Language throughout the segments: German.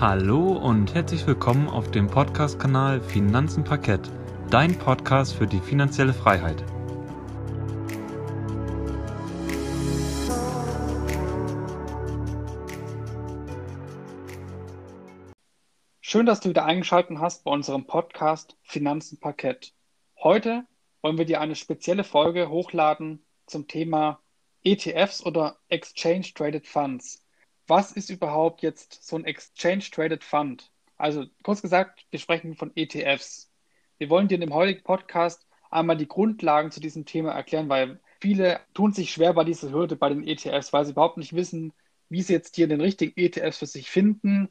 Hallo und herzlich willkommen auf dem Podcast-Kanal Finanzen Parkett, dein Podcast für die finanzielle Freiheit. Schön, dass du wieder eingeschaltet hast bei unserem Podcast Finanzen Parkett. Heute wollen wir dir eine spezielle Folge hochladen zum Thema ETFs oder Exchange Traded Funds. Was ist überhaupt jetzt so ein Exchange Traded Fund? Also kurz gesagt, wir sprechen von ETFs. Wir wollen dir in dem heutigen Podcast einmal die Grundlagen zu diesem Thema erklären, weil viele tun sich schwer bei dieser Hürde bei den ETFs, weil sie überhaupt nicht wissen, wie sie jetzt hier den richtigen ETFs für sich finden,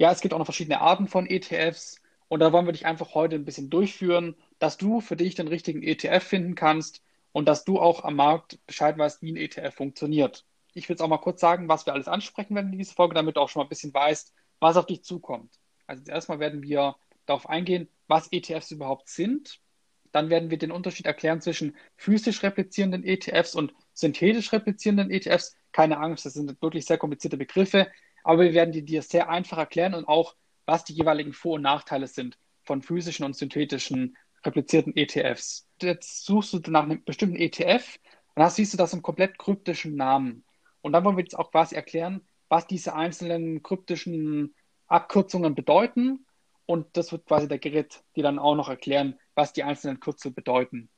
ja, es gibt auch noch verschiedene Arten von ETFs und da wollen wir dich einfach heute ein bisschen durchführen, dass du für dich den richtigen ETF finden kannst und dass du auch am Markt Bescheid weißt, wie ein ETF funktioniert. Ich will jetzt auch mal kurz sagen, was wir alles ansprechen werden in dieser Folge, damit du auch schon mal ein bisschen weißt, was auf dich zukommt. Also erstmal werden wir darauf eingehen, was ETFs überhaupt sind. Dann werden wir den Unterschied erklären zwischen physisch replizierenden ETFs und synthetisch replizierenden ETFs. Keine Angst, das sind wirklich sehr komplizierte Begriffe. Aber wir werden die dir sehr einfach erklären und auch, was die jeweiligen Vor- und Nachteile sind von physischen und synthetischen replizierten ETFs. Jetzt suchst du nach einem bestimmten ETF und dann siehst du das im komplett kryptischen Namen. Und dann wollen wir jetzt auch quasi erklären, was diese einzelnen kryptischen Abkürzungen bedeuten. Und das wird quasi der Gerrit dir dann auch noch erklären, was die einzelnen Kürzel bedeuten.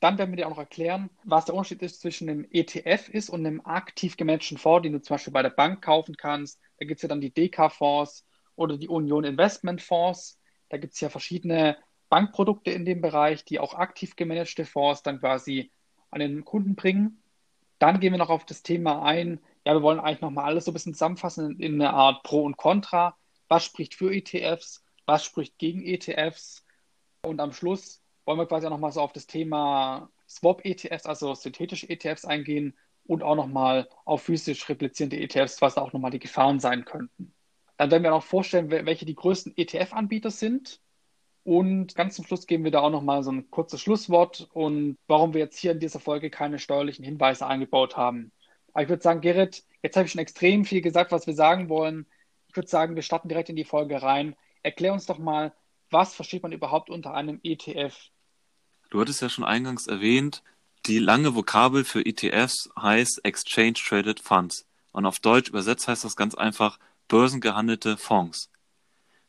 Dann werden wir dir auch noch erklären, was der Unterschied ist zwischen einem ETF ist und einem aktiv gemanagten Fonds, den du zum Beispiel bei der Bank kaufen kannst. Da gibt es ja dann die DK-Fonds oder die Union Investment Fonds. Da gibt es ja verschiedene Bankprodukte in dem Bereich, die auch aktiv gemanagte Fonds dann quasi an den Kunden bringen. Dann gehen wir noch auf das Thema ein. Ja, wir wollen eigentlich nochmal alles so ein bisschen zusammenfassen in eine Art Pro und Contra. Was spricht für ETFs? Was spricht gegen ETFs? Und am Schluss wollen wir quasi auch nochmal so auf das Thema Swap-ETFs, also synthetische ETFs eingehen und auch nochmal auf physisch replizierende ETFs, was auch nochmal die Gefahren sein könnten. Dann werden wir auch vorstellen, welche die größten ETF-Anbieter sind. Und ganz zum Schluss geben wir da auch nochmal so ein kurzes Schlusswort und warum wir jetzt hier in dieser Folge keine steuerlichen Hinweise eingebaut haben. Aber ich würde sagen, Gerrit, jetzt habe ich schon extrem viel gesagt, was wir sagen wollen. Ich würde sagen, wir starten direkt in die Folge rein. Erklär uns doch mal, was versteht man überhaupt unter einem ETF? Du hattest ja schon eingangs erwähnt, die lange Vokabel für ETFs heißt Exchange Traded Funds. Und auf Deutsch übersetzt heißt das ganz einfach börsengehandelte Fonds.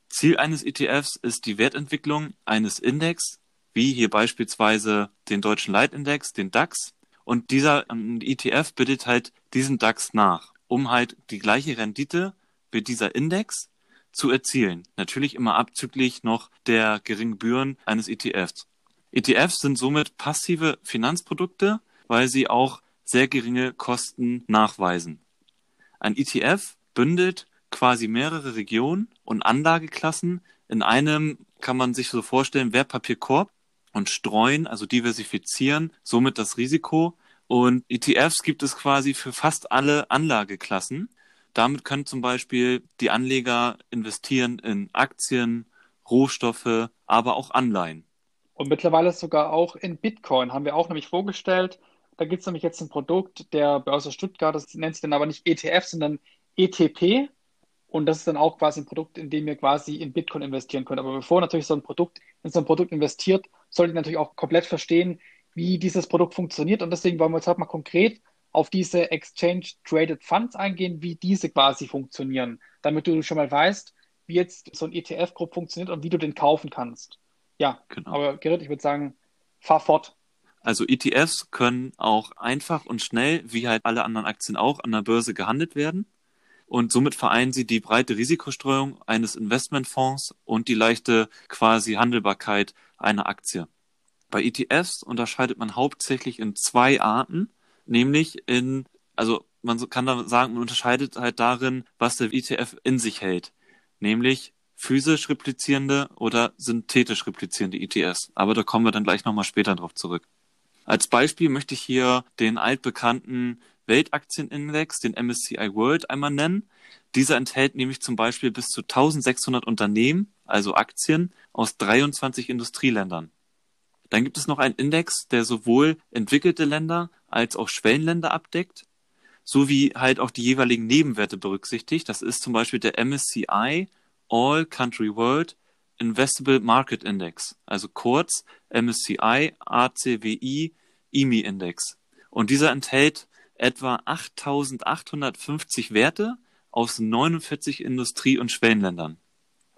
Ziel eines ETFs ist die Wertentwicklung eines Index, wie hier beispielsweise den deutschen Leitindex, den DAX. Und dieser ETF bittet halt diesen DAX nach, um halt die gleiche Rendite wie dieser Index zu erzielen. Natürlich immer abzüglich noch der geringen Gebühren eines ETFs. ETFs sind somit passive Finanzprodukte, weil sie auch sehr geringe Kosten nachweisen. Ein ETF bündelt quasi mehrere Regionen und Anlageklassen in einem, kann man sich so vorstellen, Wertpapierkorb und streuen, also diversifizieren, somit das Risiko. Und ETFs gibt es quasi für fast alle Anlageklassen. Damit können zum Beispiel die Anleger investieren in Aktien, Rohstoffe, aber auch Anleihen. Und mittlerweile sogar auch in Bitcoin haben wir auch nämlich vorgestellt. Da gibt es nämlich jetzt ein Produkt der Börse Stuttgart, das nennt sich dann aber nicht ETF, sondern ETP. Und das ist dann auch quasi ein Produkt, in dem ihr quasi in Bitcoin investieren könnt. Aber bevor natürlich so ein Produkt in so ein Produkt investiert, solltet ihr natürlich auch komplett verstehen, wie dieses Produkt funktioniert. Und deswegen wollen wir jetzt heute mal konkret auf diese Exchange Traded Funds eingehen, wie diese quasi funktionieren, damit du schon mal weißt, wie jetzt so ein ETF-Gruppe funktioniert und wie du den kaufen kannst. Ja, genau. aber Gerrit, ich würde sagen, fahr fort. Also ETFs können auch einfach und schnell, wie halt alle anderen Aktien auch, an der Börse gehandelt werden. Und somit vereinen sie die breite Risikostreuung eines Investmentfonds und die leichte quasi Handelbarkeit einer Aktie. Bei ETFs unterscheidet man hauptsächlich in zwei Arten, nämlich in, also man kann da sagen, man unterscheidet halt darin, was der ETF in sich hält, nämlich physisch replizierende oder synthetisch replizierende ETFs. Aber da kommen wir dann gleich nochmal später drauf zurück. Als Beispiel möchte ich hier den altbekannten Weltaktienindex, den MSCI World, einmal nennen. Dieser enthält nämlich zum Beispiel bis zu 1600 Unternehmen, also Aktien, aus 23 Industrieländern. Dann gibt es noch einen Index, der sowohl entwickelte Länder als auch Schwellenländer abdeckt. sowie halt auch die jeweiligen Nebenwerte berücksichtigt. Das ist zum Beispiel der MSCI All Country World Investable Market Index, also kurz MSCI ACWI IMI Index. Und dieser enthält etwa 8850 Werte aus 49 Industrie- und Schwellenländern.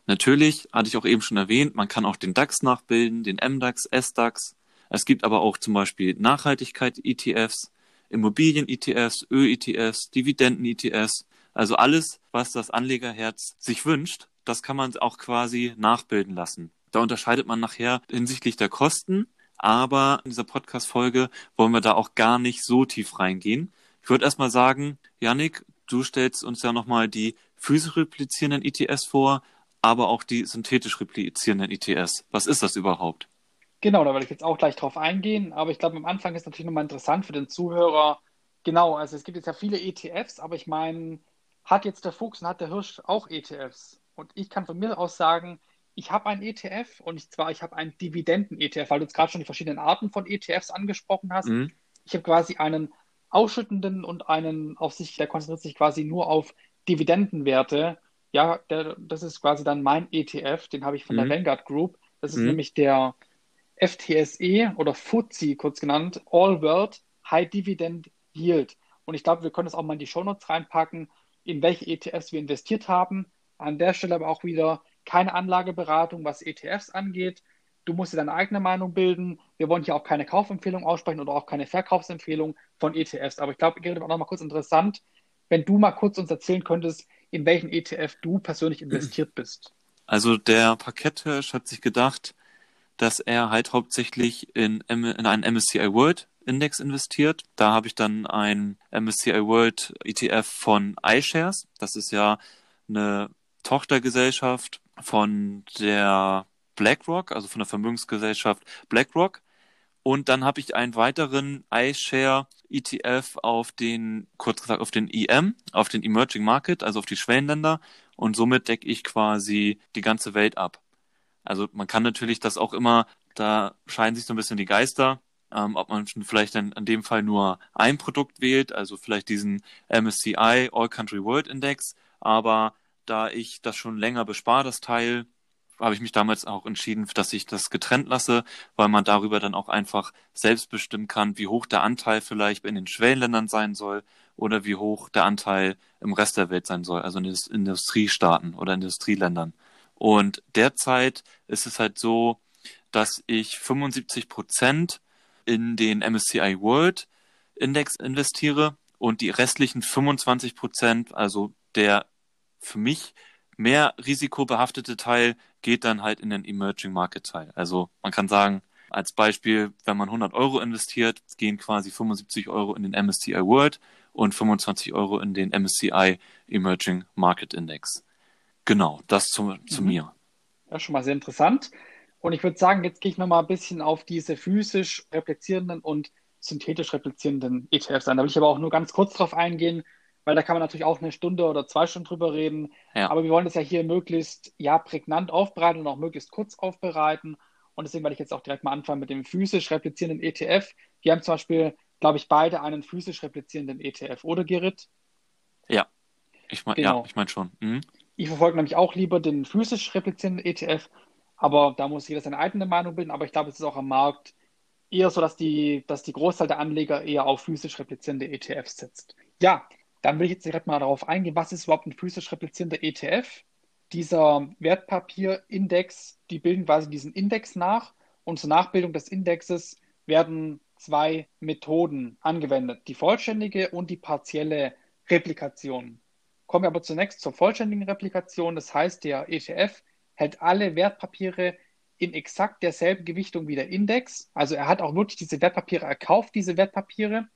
Natürlich, hatte ich auch eben schon erwähnt, man kann auch den DAX nachbilden, den MDAX, SDAX. Es gibt aber auch zum Beispiel Nachhaltigkeit-ETFs, Immobilien-ETFs, Öl-ETFs, Dividenden-ETFs. Also alles, was das Anlegerherz sich wünscht, das kann man auch quasi nachbilden lassen. Da unterscheidet man nachher hinsichtlich der Kosten, aber in dieser Podcast-Folge wollen wir da auch gar nicht so tief reingehen. Ich würde erstmal sagen, Yannick, du stellst uns ja nochmal die physisch replizierenden ETS vor, aber auch die synthetisch replizierenden ETS. Was ist das überhaupt? Genau, da werde ich jetzt auch gleich drauf eingehen, aber ich glaube, am Anfang ist natürlich nochmal interessant für den Zuhörer. Genau, also es gibt jetzt ja viele ETFs, aber ich meine, hat jetzt der Fuchs und hat der Hirsch auch ETFs? Und ich kann von mir aus sagen, ich habe einen ETF und ich, zwar ich habe einen Dividenden-ETF, weil du jetzt gerade schon die verschiedenen Arten von ETFs angesprochen hast. Mhm. Ich habe quasi einen ausschüttenden und einen auf sich, der konzentriert sich quasi nur auf Dividendenwerte. Ja, der, das ist quasi dann mein ETF, den habe ich von mhm. der Vanguard Group. Das ist mhm. nämlich der FTSE oder FTSE kurz genannt, All World High Dividend Yield. Und ich glaube, wir können das auch mal in die Shownotes reinpacken, in welche ETFs wir investiert haben. An der Stelle aber auch wieder keine Anlageberatung, was ETFs angeht. Du musst dir deine eigene Meinung bilden. Wir wollen hier auch keine Kaufempfehlung aussprechen oder auch keine Verkaufsempfehlung von ETFs. Aber ich glaube, Gerrit, auch noch mal kurz interessant, wenn du mal kurz uns erzählen könntest, in welchen ETF du persönlich investiert bist. Also der Parketthirsch hat sich gedacht, dass er halt hauptsächlich in, in einen MSCI World Index investiert. Da habe ich dann ein MSCI World ETF von iShares. Das ist ja eine Tochtergesellschaft von der BlackRock, also von der Vermögensgesellschaft BlackRock. Und dann habe ich einen weiteren iShare ETF auf den, kurz gesagt, auf den EM, auf den Emerging Market, also auf die Schwellenländer. Und somit decke ich quasi die ganze Welt ab. Also man kann natürlich das auch immer, da scheiden sich so ein bisschen die Geister, ähm, ob man vielleicht dann in dem Fall nur ein Produkt wählt, also vielleicht diesen MSCI All Country World Index. Aber da ich das schon länger bespare, das Teil, habe ich mich damals auch entschieden, dass ich das getrennt lasse, weil man darüber dann auch einfach selbst bestimmen kann, wie hoch der Anteil vielleicht in den Schwellenländern sein soll oder wie hoch der Anteil im Rest der Welt sein soll, also in den Industriestaaten oder Industrieländern. Und derzeit ist es halt so, dass ich 75 Prozent in den MSCI World Index investiere und die restlichen 25 Prozent, also der für mich mehr risikobehaftete Teil, geht dann halt in den Emerging Market Teil. Also man kann sagen, als Beispiel, wenn man 100 Euro investiert, gehen quasi 75 Euro in den MSCI World und 25 Euro in den MSCI Emerging Market Index. Genau, das zu, zu mhm. mir. Ja, schon mal sehr interessant. Und ich würde sagen, jetzt gehe ich nochmal ein bisschen auf diese physisch replizierenden und synthetisch replizierenden ETFs ein. Da will ich aber auch nur ganz kurz drauf eingehen, weil da kann man natürlich auch eine Stunde oder zwei Stunden drüber reden. Ja. Aber wir wollen das ja hier möglichst ja, prägnant aufbereiten und auch möglichst kurz aufbereiten. Und deswegen werde ich jetzt auch direkt mal anfangen mit dem physisch replizierenden ETF. Wir haben zum Beispiel, glaube ich, beide einen physisch replizierenden ETF, oder Gerrit? Ja, ich meine genau. ja, ich mein schon. Mhm. Ich verfolge nämlich auch lieber den physisch replizierenden ETF, aber da muss jeder seine eigene Meinung bilden. Aber ich glaube, es ist auch am Markt eher so, dass die, dass die Großteil der Anleger eher auf physisch replizierende ETFs setzt. Ja, dann will ich jetzt direkt mal darauf eingehen, was ist überhaupt ein physisch replizierender ETF? Dieser Wertpapierindex, die bilden quasi diesen Index nach und zur Nachbildung des Indexes werden zwei Methoden angewendet, die vollständige und die partielle Replikation. Kommen wir aber zunächst zur vollständigen Replikation. Das heißt, der ETF hält alle Wertpapiere in exakt derselben Gewichtung wie der Index. Also er hat auch wirklich diese Wertpapiere erkauft, diese Wertpapiere.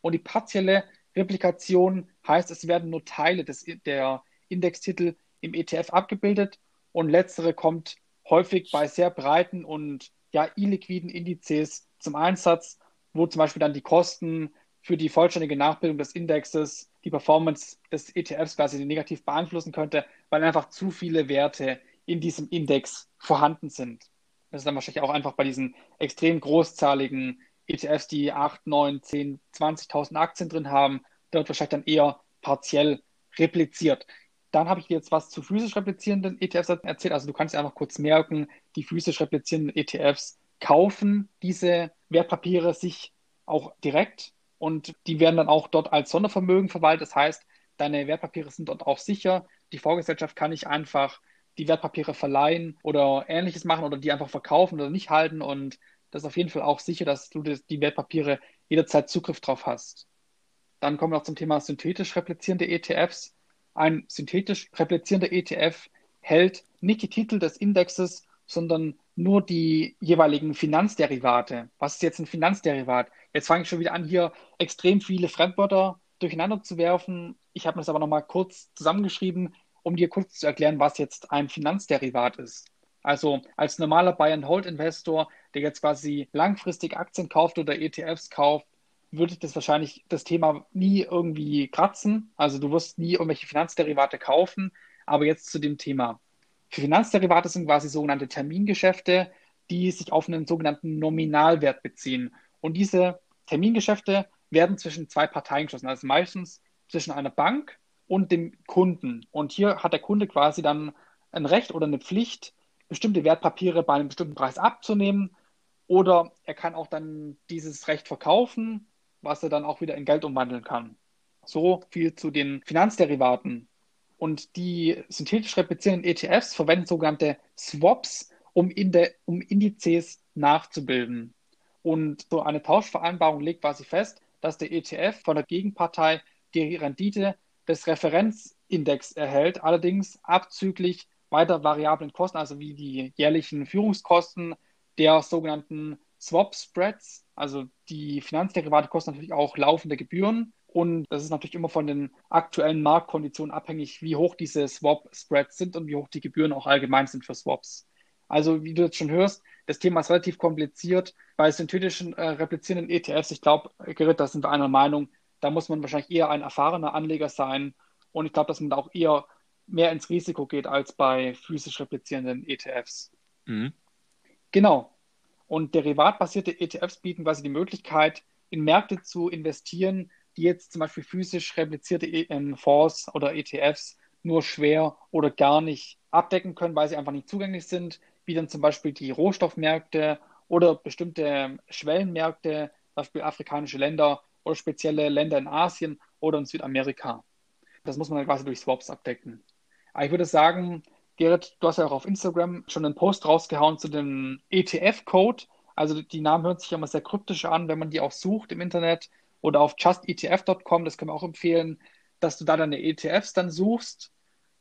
Und die partielle Replikation heißt, es werden nur Teile des, der Indextitel im ETF abgebildet und letztere kommt häufig bei sehr breiten und ja illiquiden Indizes zum Einsatz, wo zum Beispiel dann die Kosten für die vollständige Nachbildung des Indexes die Performance des ETFs quasi negativ beeinflussen könnte, weil einfach zu viele Werte in diesem Index vorhanden sind. Das ist dann wahrscheinlich auch einfach bei diesen extrem großzahligen ETFs, die 8, 9, 10, 20.000 Aktien drin haben, wird wahrscheinlich dann eher partiell repliziert. Dann habe ich dir jetzt was zu physisch replizierenden ETFs erzählt. Also du kannst einfach kurz merken, die physisch replizierenden ETFs kaufen diese Wertpapiere sich auch direkt und die werden dann auch dort als Sondervermögen verwaltet. Das heißt, deine Wertpapiere sind dort auch sicher. Die Vorgesellschaft kann nicht einfach die Wertpapiere verleihen oder ähnliches machen oder die einfach verkaufen oder nicht halten. Und das ist auf jeden Fall auch sicher, dass du die Wertpapiere jederzeit Zugriff drauf hast. Dann kommen wir noch zum Thema synthetisch replizierende ETFs. Ein synthetisch replizierender ETF hält nicht die Titel des Indexes, sondern nur die jeweiligen Finanzderivate. Was ist jetzt ein Finanzderivat? Jetzt fange ich schon wieder an, hier extrem viele Fremdwörter durcheinander zu werfen. Ich habe das aber nochmal kurz zusammengeschrieben, um dir kurz zu erklären, was jetzt ein Finanzderivat ist. Also als normaler Buy-and-Hold-Investor, der jetzt quasi langfristig Aktien kauft oder ETFs kauft, würde das wahrscheinlich das Thema nie irgendwie kratzen. Also du wirst nie irgendwelche Finanzderivate kaufen. Aber jetzt zu dem Thema. Für Finanzderivate sind quasi sogenannte Termingeschäfte, die sich auf einen sogenannten Nominalwert beziehen. Und diese Termingeschäfte werden zwischen zwei Parteien geschlossen, also meistens zwischen einer Bank und dem Kunden. Und hier hat der Kunde quasi dann ein Recht oder eine Pflicht, bestimmte Wertpapiere bei einem bestimmten Preis abzunehmen. Oder er kann auch dann dieses Recht verkaufen, was er dann auch wieder in Geld umwandeln kann. So viel zu den Finanzderivaten. Und die synthetisch replizierenden ETFs verwenden sogenannte Swaps, um, Inde um Indizes nachzubilden. Und so eine Tauschvereinbarung legt quasi fest, dass der ETF von der Gegenpartei die Rendite des Referenzindex erhält, allerdings abzüglich weiter variablen Kosten, also wie die jährlichen Führungskosten der sogenannten Swap Spreads. Also die Finanzderivate kosten natürlich auch laufende Gebühren und das ist natürlich immer von den aktuellen Marktkonditionen abhängig, wie hoch diese Swap-Spreads sind und wie hoch die Gebühren auch allgemein sind für Swaps. Also wie du jetzt schon hörst, das Thema ist relativ kompliziert. Bei synthetischen äh, replizierenden ETFs, ich glaube, Gerrit, da sind wir einer Meinung, da muss man wahrscheinlich eher ein erfahrener Anleger sein. Und ich glaube, dass man da auch eher mehr ins Risiko geht als bei physisch replizierenden ETFs. Mhm. Genau. Und derivatbasierte ETFs bieten quasi die Möglichkeit, in Märkte zu investieren, die jetzt zum Beispiel physisch replizierte e Fonds oder ETFs nur schwer oder gar nicht abdecken können, weil sie einfach nicht zugänglich sind, wie dann zum Beispiel die Rohstoffmärkte oder bestimmte Schwellenmärkte, zum Beispiel afrikanische Länder oder spezielle Länder in Asien oder in Südamerika. Das muss man dann quasi durch Swaps abdecken. Aber ich würde sagen, Gerrit, du hast ja auch auf Instagram schon einen Post rausgehauen zu dem ETF-Code. Also die Namen hören sich immer sehr kryptisch an, wenn man die auch sucht im Internet oder auf justetf.com, das können wir auch empfehlen, dass du da deine ETFs dann suchst.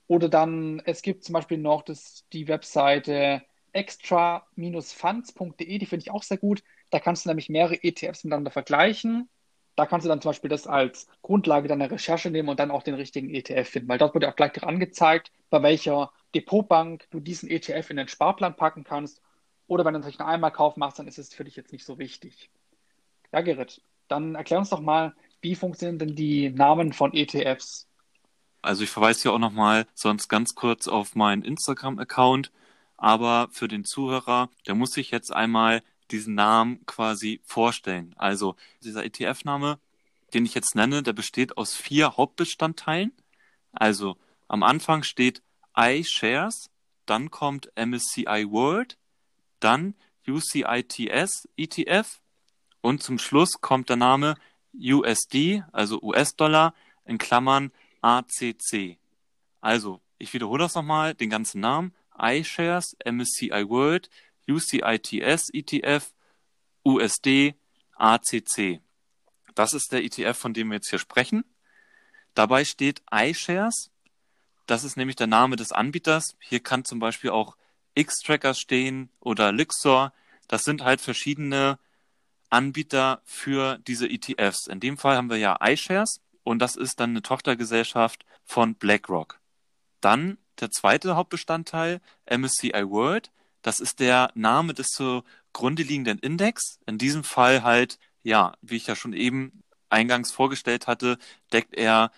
Oder dann, es gibt zum Beispiel noch das, die Webseite extra-funds.de, die finde ich auch sehr gut. Da kannst du nämlich mehrere ETFs miteinander vergleichen. Da kannst du dann zum Beispiel das als Grundlage deiner Recherche nehmen und dann auch den richtigen ETF finden, weil dort wird auch gleich angezeigt, bei welcher Depotbank du diesen ETF in den Sparplan packen kannst. Oder wenn du natürlich nur einmal Kauf machst, dann ist es für dich jetzt nicht so wichtig. Ja, Gerrit, dann erklär uns doch mal, wie funktionieren denn die Namen von ETFs? Also ich verweise hier auch nochmal sonst ganz kurz auf meinen Instagram-Account, aber für den Zuhörer, der muss sich jetzt einmal diesen Namen quasi vorstellen. Also dieser ETF-Name, den ich jetzt nenne, der besteht aus vier Hauptbestandteilen. Also am Anfang steht iShares, dann kommt MSCI World, dann UCITS ETF und zum Schluss kommt der Name USD, also US-Dollar, in Klammern ACC. Also, ich wiederhole das nochmal, den ganzen Namen. iShares, MSCI World, UCITS ETF, USD, ACC. Das ist der ETF, von dem wir jetzt hier sprechen. Dabei steht iShares. Das ist nämlich der Name des Anbieters. Hier kann zum Beispiel auch X-Tracker stehen oder Lixor. Das sind halt verschiedene Anbieter für diese ETFs. In dem Fall haben wir ja iShares und das ist dann eine Tochtergesellschaft von BlackRock. Dann der zweite Hauptbestandteil, MSCI World. Das ist der Name des zugrunde liegenden Index. In diesem Fall halt, ja, wie ich ja schon eben eingangs vorgestellt hatte, deckt er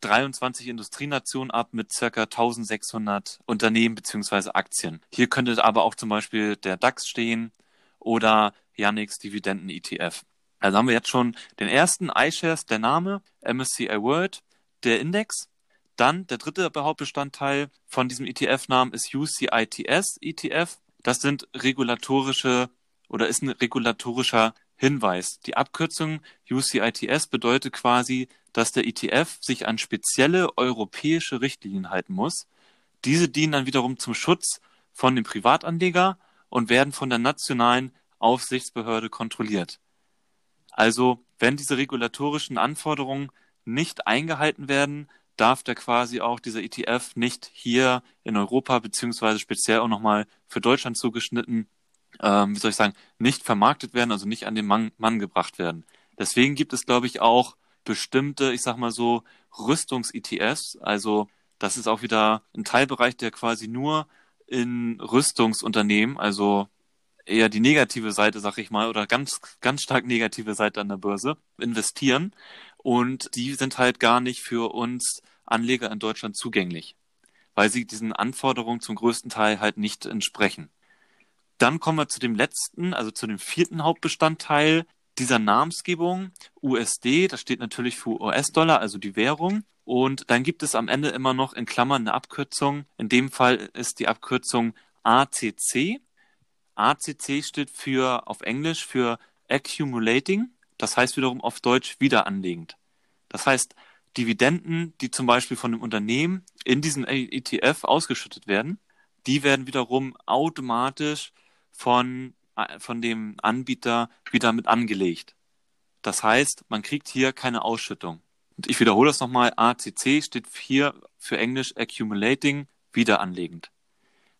23 Industrienationen ab mit circa 1600 Unternehmen bzw. Aktien. Hier könnte aber auch zum Beispiel der DAX stehen oder Yannicks Dividenden-ETF. Also haben wir jetzt schon den ersten iShares, der Name, MSCI World, der Index. Dann der dritte Hauptbestandteil von diesem ETF-Namen ist UCITS ETF. Das sind regulatorische oder ist ein regulatorischer Hinweis. Die Abkürzung UCITS bedeutet quasi, dass der ETF sich an spezielle europäische Richtlinien halten muss. Diese dienen dann wiederum zum Schutz von dem Privatanleger und werden von der nationalen Aufsichtsbehörde kontrolliert. Also, wenn diese regulatorischen Anforderungen nicht eingehalten werden, darf der quasi auch dieser ETF nicht hier in Europa beziehungsweise speziell auch nochmal für Deutschland zugeschnitten, ähm, wie soll ich sagen, nicht vermarktet werden, also nicht an den Mann, Mann gebracht werden. Deswegen gibt es, glaube ich, auch bestimmte, ich sag mal so, Rüstungs-ETFs. Also das ist auch wieder ein Teilbereich, der quasi nur in Rüstungsunternehmen, also eher die negative Seite, sag ich mal, oder ganz, ganz stark negative Seite an der Börse investieren. Und die sind halt gar nicht für uns Anleger in Deutschland zugänglich, weil sie diesen Anforderungen zum größten Teil halt nicht entsprechen. Dann kommen wir zu dem letzten, also zu dem vierten Hauptbestandteil dieser Namensgebung, USD, das steht natürlich für US-Dollar, also die Währung. Und dann gibt es am Ende immer noch in Klammern eine Abkürzung. In dem Fall ist die Abkürzung ACC. ACC steht für auf Englisch für Accumulating, das heißt wiederum auf Deutsch wiederanlegend. Das heißt, Dividenden, die zum Beispiel von einem Unternehmen in diesen ETF ausgeschüttet werden, die werden wiederum automatisch von, von dem Anbieter wieder mit angelegt. Das heißt, man kriegt hier keine Ausschüttung. Und ich wiederhole das nochmal, ACC steht hier für Englisch Accumulating, wiederanlegend.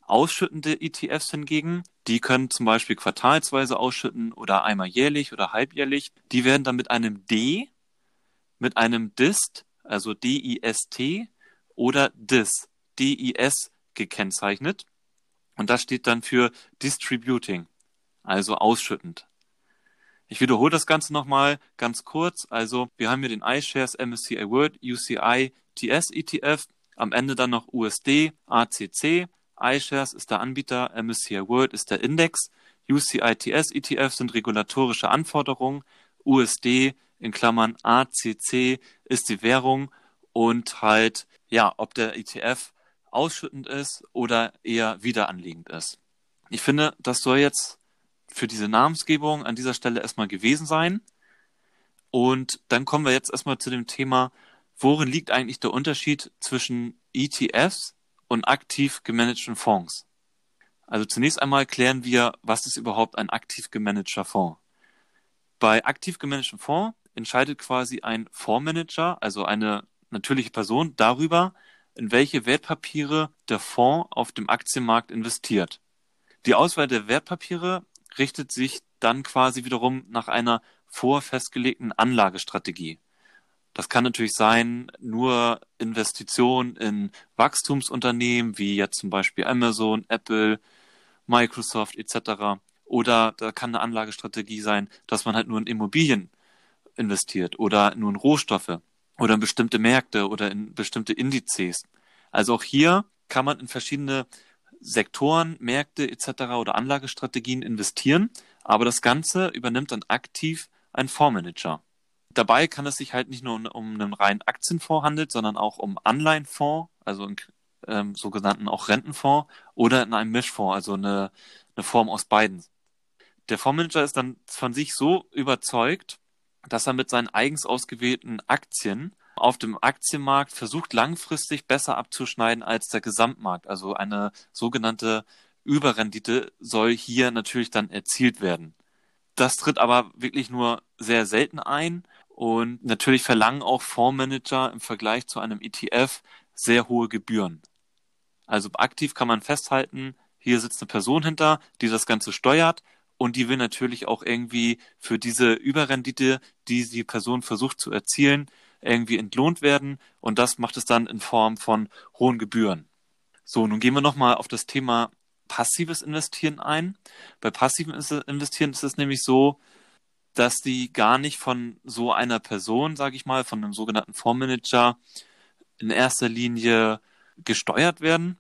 Ausschüttende ETFs hingegen, die können zum Beispiel quartalsweise ausschütten oder einmal jährlich oder halbjährlich. Die werden dann mit einem D, mit einem DIST, also D-I-S-T oder DIS, D-I-S gekennzeichnet. Und das steht dann für Distributing, also ausschüttend. Ich wiederhole das Ganze nochmal ganz kurz. Also wir haben hier den iShares MSCI World UCI TS ETF, am Ende dann noch USD, ACC, iShares ist der Anbieter, MSCI World ist der Index, UCITS ETF sind regulatorische Anforderungen, USD in Klammern ACC ist die Währung und halt, ja, ob der ETF ausschüttend ist oder eher wiederanliegend ist. Ich finde, das soll jetzt für diese Namensgebung an dieser Stelle erstmal gewesen sein. Und dann kommen wir jetzt erstmal zu dem Thema, worin liegt eigentlich der Unterschied zwischen ETFs und aktiv gemanagten Fonds? Also zunächst einmal klären wir, was ist überhaupt ein aktiv gemanagter Fonds? Bei aktiv gemanagten Fonds entscheidet quasi ein Fondsmanager, also eine natürliche Person, darüber, in welche Wertpapiere der Fonds auf dem Aktienmarkt investiert. Die Auswahl der Wertpapiere richtet sich dann quasi wiederum nach einer vorfestgelegten Anlagestrategie. Das kann natürlich sein, nur Investitionen in Wachstumsunternehmen wie jetzt zum Beispiel Amazon, Apple, Microsoft etc. Oder da kann eine Anlagestrategie sein, dass man halt nur in Immobilien investiert oder nur in Rohstoffe oder in bestimmte Märkte oder in bestimmte Indizes. Also auch hier kann man in verschiedene Sektoren, Märkte etc. oder Anlagestrategien investieren, aber das Ganze übernimmt dann aktiv ein Fondsmanager. Dabei kann es sich halt nicht nur um, einen reinen Aktienfonds handeln, sondern auch um Anleihenfonds, also einen ähm, sogenannten auch Rentenfonds oder in einem Mischfonds, also eine, eine Form aus beiden. Der Fondsmanager ist dann von sich so überzeugt, dass er mit seinen eigens ausgewählten Aktien auf dem Aktienmarkt versucht langfristig besser abzuschneiden als der Gesamtmarkt. Also eine sogenannte Überrendite soll hier natürlich dann erzielt werden. Das tritt aber wirklich nur sehr selten ein und natürlich verlangen auch Fondsmanager im Vergleich zu einem ETF sehr hohe Gebühren. Also aktiv kann man festhalten, hier sitzt eine Person hinter, die das Ganze steuert und die will natürlich auch irgendwie für diese Überrendite, die die Person versucht zu erzielen, irgendwie entlohnt werden und das macht es dann in Form von hohen Gebühren. So, nun gehen wir nochmal auf das Thema passives Investieren ein. Bei passivem Investieren ist es nämlich so, dass die gar nicht von so einer Person, sage ich mal, von einem sogenannten Fondsmanager in erster Linie gesteuert werden,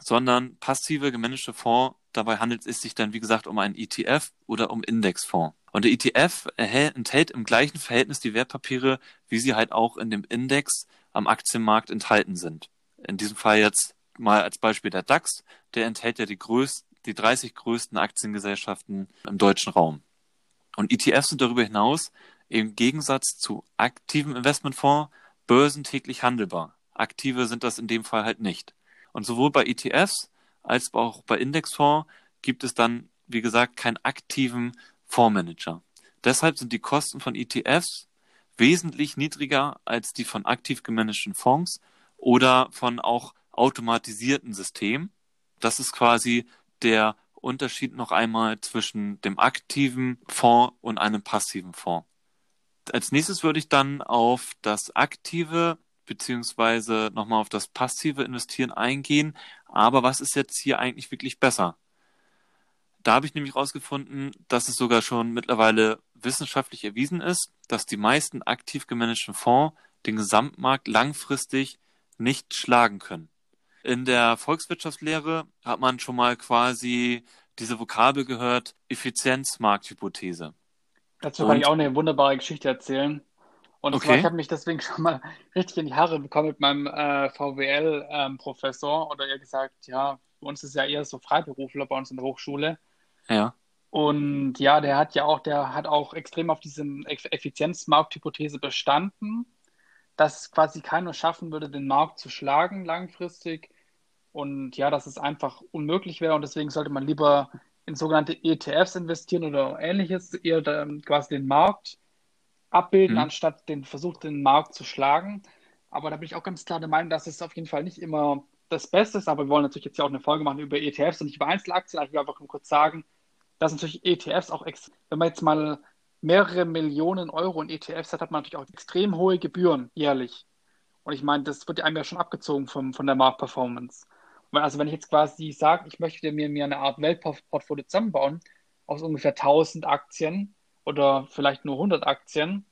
sondern passive gemanagte Fonds Dabei handelt es sich dann, wie gesagt, um einen ETF oder um Indexfonds. Und der ETF enthält im gleichen Verhältnis die Wertpapiere, wie sie halt auch in dem Index am Aktienmarkt enthalten sind. In diesem Fall jetzt mal als Beispiel der DAX, der enthält ja die, größten, die 30 größten Aktiengesellschaften im deutschen Raum. Und ETFs sind darüber hinaus im Gegensatz zu aktiven Investmentfonds börsentäglich handelbar. Aktive sind das in dem Fall halt nicht. Und sowohl bei ETFs als auch bei Indexfonds gibt es dann, wie gesagt, keinen aktiven Fondsmanager. Deshalb sind die Kosten von ETFs wesentlich niedriger als die von aktiv gemanagten Fonds oder von auch automatisierten Systemen. Das ist quasi der Unterschied noch einmal zwischen dem aktiven Fonds und einem passiven Fonds. Als nächstes würde ich dann auf das aktive beziehungsweise nochmal auf das passive Investieren eingehen. Aber was ist jetzt hier eigentlich wirklich besser? Da habe ich nämlich herausgefunden, dass es sogar schon mittlerweile wissenschaftlich erwiesen ist, dass die meisten aktiv gemanagten Fonds den Gesamtmarkt langfristig nicht schlagen können. In der Volkswirtschaftslehre hat man schon mal quasi diese Vokabel gehört, Effizienzmarkthypothese. Dazu kann Und, ich auch eine wunderbare Geschichte erzählen. Und okay. zwar, ich habe mich deswegen schon mal richtig in die Haare bekommen mit meinem äh, VWL-Professor. Ähm, oder eher gesagt, ja, bei uns ist ja eher so Freiberufler bei uns in der Hochschule. Ja. Und ja, der hat ja auch, der hat auch extrem auf diese Effizienzmarkthypothese bestanden, dass quasi keiner schaffen würde, den Markt zu schlagen langfristig. Und ja, dass es einfach unmöglich wäre und deswegen sollte man lieber in sogenannte ETFs investieren oder ähnliches, eher quasi den Markt abbilden, mhm. anstatt den Versuch, den Markt zu schlagen. Aber da bin ich auch ganz klar der Meinung, dass es auf jeden Fall nicht immer das Beste ist. Aber wir wollen natürlich jetzt ja auch eine Folge machen über ETFs und nicht über Einzelaktien. Also ich will einfach nur kurz sagen, dass natürlich ETFs auch, wenn man jetzt mal mehrere Millionen Euro in ETFs hat, hat man natürlich auch extrem hohe Gebühren jährlich. Und ich meine, das wird einem ja schon abgezogen vom, von der Marktperformance. Also wenn ich jetzt quasi sage, ich möchte mir, mir eine Art Weltportfolio zusammenbauen aus ungefähr 1000 Aktien, oder vielleicht nur 100 Aktien.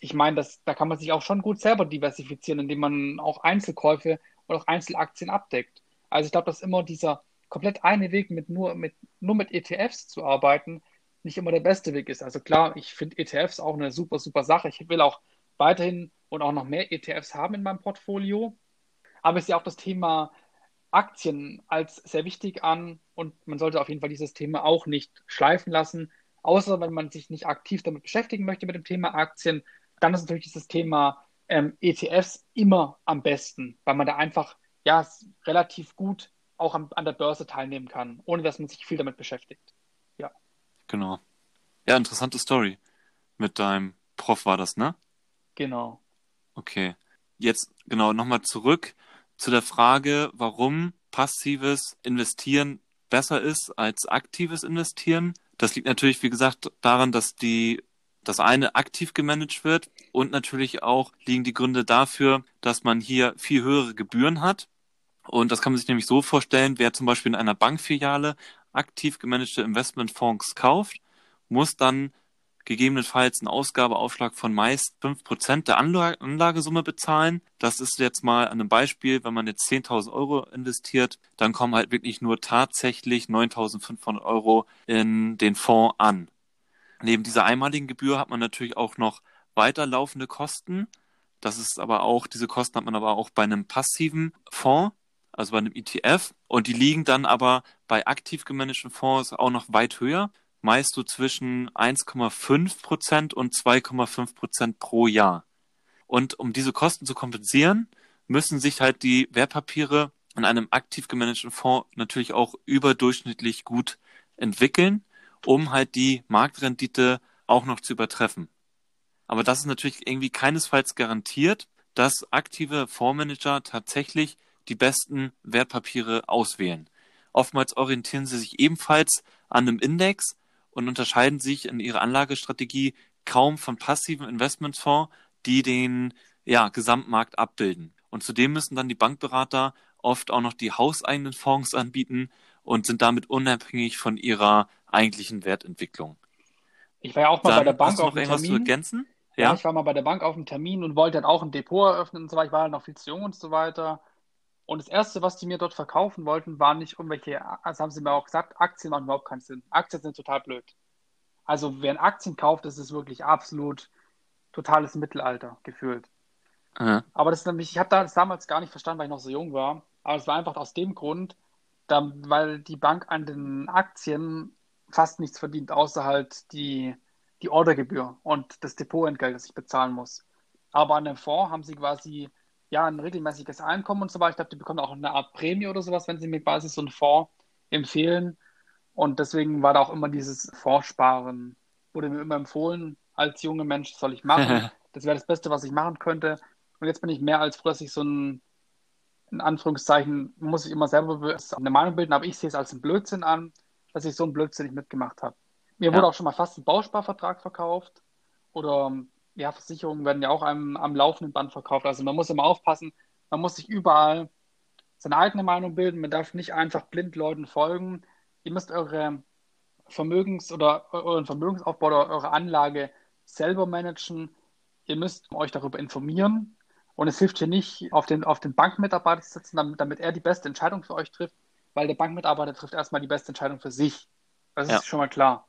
Ich meine, das, da kann man sich auch schon gut selber diversifizieren, indem man auch Einzelkäufe oder auch Einzelaktien abdeckt. Also ich glaube, dass immer dieser komplett eine Weg mit nur mit nur mit ETFs zu arbeiten nicht immer der beste Weg ist. Also klar, ich finde ETFs auch eine super super Sache. Ich will auch weiterhin und auch noch mehr ETFs haben in meinem Portfolio. Aber ich sehe auch das Thema Aktien als sehr wichtig an und man sollte auf jeden Fall dieses Thema auch nicht schleifen lassen. Außer wenn man sich nicht aktiv damit beschäftigen möchte mit dem Thema Aktien, dann ist natürlich dieses Thema ähm, ETFs immer am besten, weil man da einfach ja relativ gut auch an, an der Börse teilnehmen kann, ohne dass man sich viel damit beschäftigt. Ja. Genau. Ja, interessante Story. Mit deinem Prof war das, ne? Genau. Okay. Jetzt genau nochmal zurück zu der Frage, warum passives Investieren besser ist als aktives Investieren. Das liegt natürlich, wie gesagt, daran, dass die das eine aktiv gemanagt wird und natürlich auch liegen die Gründe dafür, dass man hier viel höhere Gebühren hat. Und das kann man sich nämlich so vorstellen, wer zum Beispiel in einer Bankfiliale aktiv gemanagte Investmentfonds kauft, muss dann gegebenenfalls einen Ausgabeaufschlag von meist fünf Prozent der Anlagesumme bezahlen. Das ist jetzt mal an einem Beispiel, wenn man jetzt 10.000 Euro investiert, dann kommen halt wirklich nur tatsächlich 9.500 Euro in den Fonds an. Neben dieser einmaligen Gebühr hat man natürlich auch noch weiterlaufende Kosten. Das ist aber auch, diese Kosten hat man aber auch bei einem passiven Fonds, also bei einem ETF. Und die liegen dann aber bei aktiv gemanagten Fonds auch noch weit höher meist so zwischen 1,5 Prozent und 2,5 Prozent pro Jahr. Und um diese Kosten zu kompensieren, müssen sich halt die Wertpapiere in einem aktiv gemanagten Fonds natürlich auch überdurchschnittlich gut entwickeln, um halt die Marktrendite auch noch zu übertreffen. Aber das ist natürlich irgendwie keinesfalls garantiert, dass aktive Fondsmanager tatsächlich die besten Wertpapiere auswählen. Oftmals orientieren sie sich ebenfalls an einem Index, und unterscheiden sich in ihrer Anlagestrategie kaum von passiven Investmentfonds, die den ja, Gesamtmarkt abbilden. Und zudem müssen dann die Bankberater oft auch noch die hauseigenen Fonds anbieten und sind damit unabhängig von ihrer eigentlichen Wertentwicklung. Ich war ja auch mal dann, bei der Bank auf dem Termin. Zu ergänzen? Ja? ja, ich war mal bei der Bank auf dem Termin und wollte dann auch ein Depot eröffnen und so weiter. Ich war halt noch viel zu jung und so weiter. Und das Erste, was die mir dort verkaufen wollten, waren nicht irgendwelche, also haben sie mir auch gesagt, Aktien machen überhaupt keinen Sinn. Aktien sind total blöd. Also wer Aktien kauft, das ist wirklich absolut totales Mittelalter gefühlt. Aha. Aber das ist nämlich, ich habe das damals gar nicht verstanden, weil ich noch so jung war. Aber es war einfach aus dem Grund, da, weil die Bank an den Aktien fast nichts verdient, außer halt die, die Ordergebühr und das Depotentgelt, das ich bezahlen muss. Aber an dem Fonds haben sie quasi ja ein regelmäßiges Einkommen und so weiter. Ich glaube, die bekommen auch eine Art Prämie oder sowas, wenn sie mir quasi so einen Fonds empfehlen. Und deswegen war da auch immer dieses Fondssparen, wurde mir immer empfohlen, als junger Mensch soll ich machen. Das wäre das Beste, was ich machen könnte. Und jetzt bin ich mehr als froh, dass ich so ein, in Anführungszeichen, muss ich immer selber eine Meinung bilden, aber ich sehe es als einen Blödsinn an, dass ich so einen Blödsinn nicht mitgemacht habe. Mir ja. wurde auch schon mal fast ein Bausparvertrag verkauft oder ja, Versicherungen werden ja auch am, am laufenden Band verkauft. Also man muss immer aufpassen, man muss sich überall seine eigene Meinung bilden, man darf nicht einfach blind Leuten folgen. Ihr müsst eure Vermögens- oder euren Vermögensaufbau oder eure Anlage selber managen. Ihr müsst euch darüber informieren. Und es hilft hier nicht, auf den, auf den Bankmitarbeiter zu sitzen, damit, damit er die beste Entscheidung für euch trifft, weil der Bankmitarbeiter trifft erstmal die beste Entscheidung für sich. Das ja. ist schon mal klar.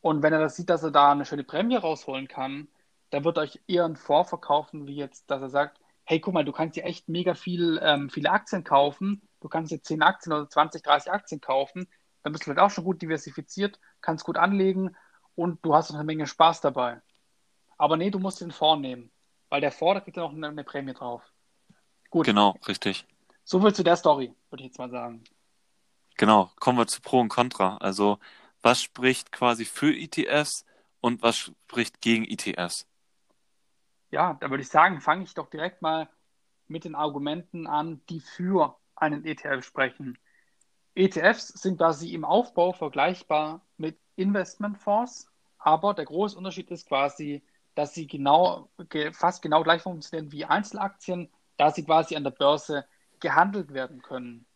Und wenn er das sieht, dass er da eine schöne Prämie rausholen kann, dann wird euch eher einen Fonds verkaufen, wie jetzt, dass er sagt, hey, guck mal, du kannst dir echt mega viel, ähm, viele Aktien kaufen. Du kannst dir 10 Aktien oder 20, 30 Aktien kaufen. Dann bist du halt auch schon gut diversifiziert, kannst gut anlegen und du hast noch eine Menge Spaß dabei. Aber nee, du musst den Fonds nehmen, weil der Fonds, da kriegt er noch eine, eine Prämie drauf. Gut. Genau, richtig. So viel zu der Story, würde ich jetzt mal sagen. Genau, kommen wir zu Pro und Contra. Also, was spricht quasi für ETFs und was spricht gegen ETFs? Ja, da würde ich sagen, fange ich doch direkt mal mit den Argumenten an, die für einen ETF sprechen. ETFs sind quasi im Aufbau vergleichbar mit Investmentfonds, aber der große Unterschied ist quasi, dass sie genau, fast genau gleich funktionieren wie Einzelaktien, da sie quasi an der Börse gehandelt werden können.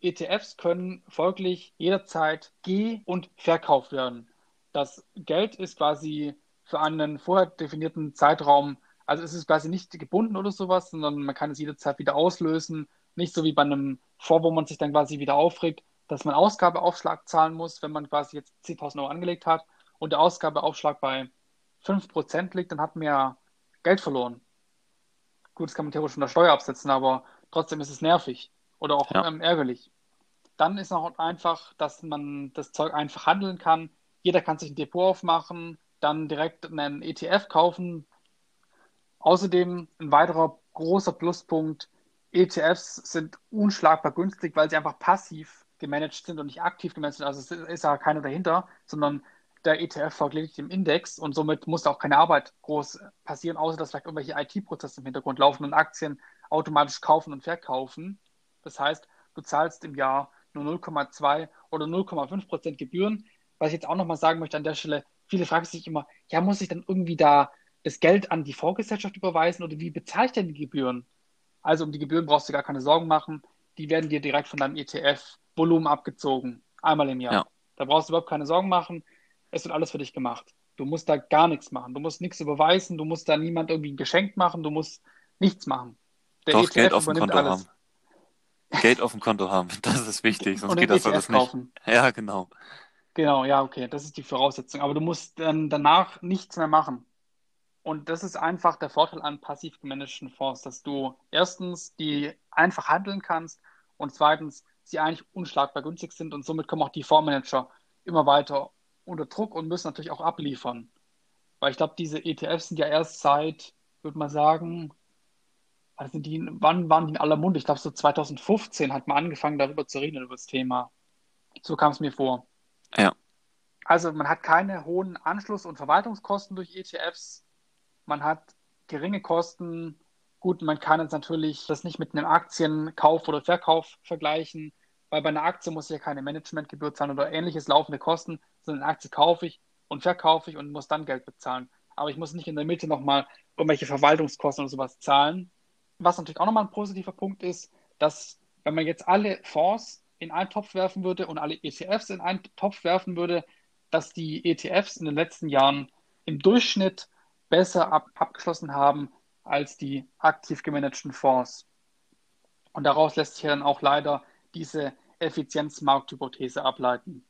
ETFs können folglich jederzeit geh- und verkauft werden. Das Geld ist quasi für einen vorher definierten Zeitraum, also es ist quasi nicht gebunden oder sowas, sondern man kann es jederzeit wieder auslösen. Nicht so wie bei einem Fonds, wo man sich dann quasi wieder aufregt, dass man Ausgabeaufschlag zahlen muss, wenn man quasi jetzt 10.000 Euro angelegt hat und der Ausgabeaufschlag bei 5% liegt, dann hat man ja Geld verloren. Gut, das kann man theoretisch von der Steuer absetzen, aber trotzdem ist es nervig oder auch ja. ähm, ärgerlich. Dann ist noch einfach, dass man das Zeug einfach handeln kann. Jeder kann sich ein Depot aufmachen, dann direkt einen ETF kaufen. Außerdem ein weiterer großer Pluspunkt, ETFs sind unschlagbar günstig, weil sie einfach passiv gemanagt sind und nicht aktiv gemanagt sind. Also es ist ja keiner dahinter, sondern der ETF folgt dem Index und somit muss auch keine Arbeit groß passieren, außer dass vielleicht irgendwelche IT-Prozesse im Hintergrund laufen und Aktien automatisch kaufen und verkaufen. Das heißt, du zahlst im Jahr nur 0,2 oder 0,5 Prozent Gebühren. Was ich jetzt auch nochmal sagen möchte an der Stelle, viele fragen sich immer, ja, muss ich dann irgendwie da das Geld an die Vorgesellschaft überweisen oder wie bezahle ich denn die Gebühren? Also um die Gebühren brauchst du gar keine Sorgen machen. Die werden dir direkt von deinem ETF-Volumen abgezogen. Einmal im Jahr. Ja. Da brauchst du überhaupt keine Sorgen machen es wird alles für dich gemacht. Du musst da gar nichts machen. Du musst nichts überweisen, du musst da niemand irgendwie ein Geschenk machen, du musst nichts machen. Der Doch, ETF Geld auf dem Konto alles. haben. Geld auf dem Konto haben, das ist wichtig, sonst geht das alles nicht. Kaufen. Ja, genau. Genau, ja, okay, das ist die Voraussetzung. Aber du musst dann danach nichts mehr machen. Und das ist einfach der Vorteil an passiv gemanagten Fonds, dass du erstens die einfach handeln kannst und zweitens sie eigentlich unschlagbar günstig sind und somit kommen auch die Fondsmanager immer weiter unter Druck und müssen natürlich auch abliefern. Weil ich glaube, diese ETFs sind ja erst seit, würde man sagen, also die, wann waren die in aller Munde? Ich glaube, so 2015 hat man angefangen, darüber zu reden, über das Thema. So kam es mir vor. Ja. Also man hat keine hohen Anschluss- und Verwaltungskosten durch ETFs. Man hat geringe Kosten. Gut, man kann jetzt natürlich das nicht mit einem Aktienkauf oder Verkauf vergleichen, weil bei einer Aktie muss ich ja keine Managementgebühr zahlen oder ähnliches laufende Kosten, sondern eine Aktie kaufe ich und verkaufe ich und muss dann Geld bezahlen. Aber ich muss nicht in der Mitte nochmal irgendwelche Verwaltungskosten oder sowas zahlen. Was natürlich auch nochmal ein positiver Punkt ist, dass wenn man jetzt alle Fonds in einen Topf werfen würde und alle ETFs in einen Topf werfen würde, dass die ETFs in den letzten Jahren im Durchschnitt besser ab abgeschlossen haben als die aktiv gemanagten Fonds. Und daraus lässt sich dann auch leider diese Effizienzmarkthypothese ableiten.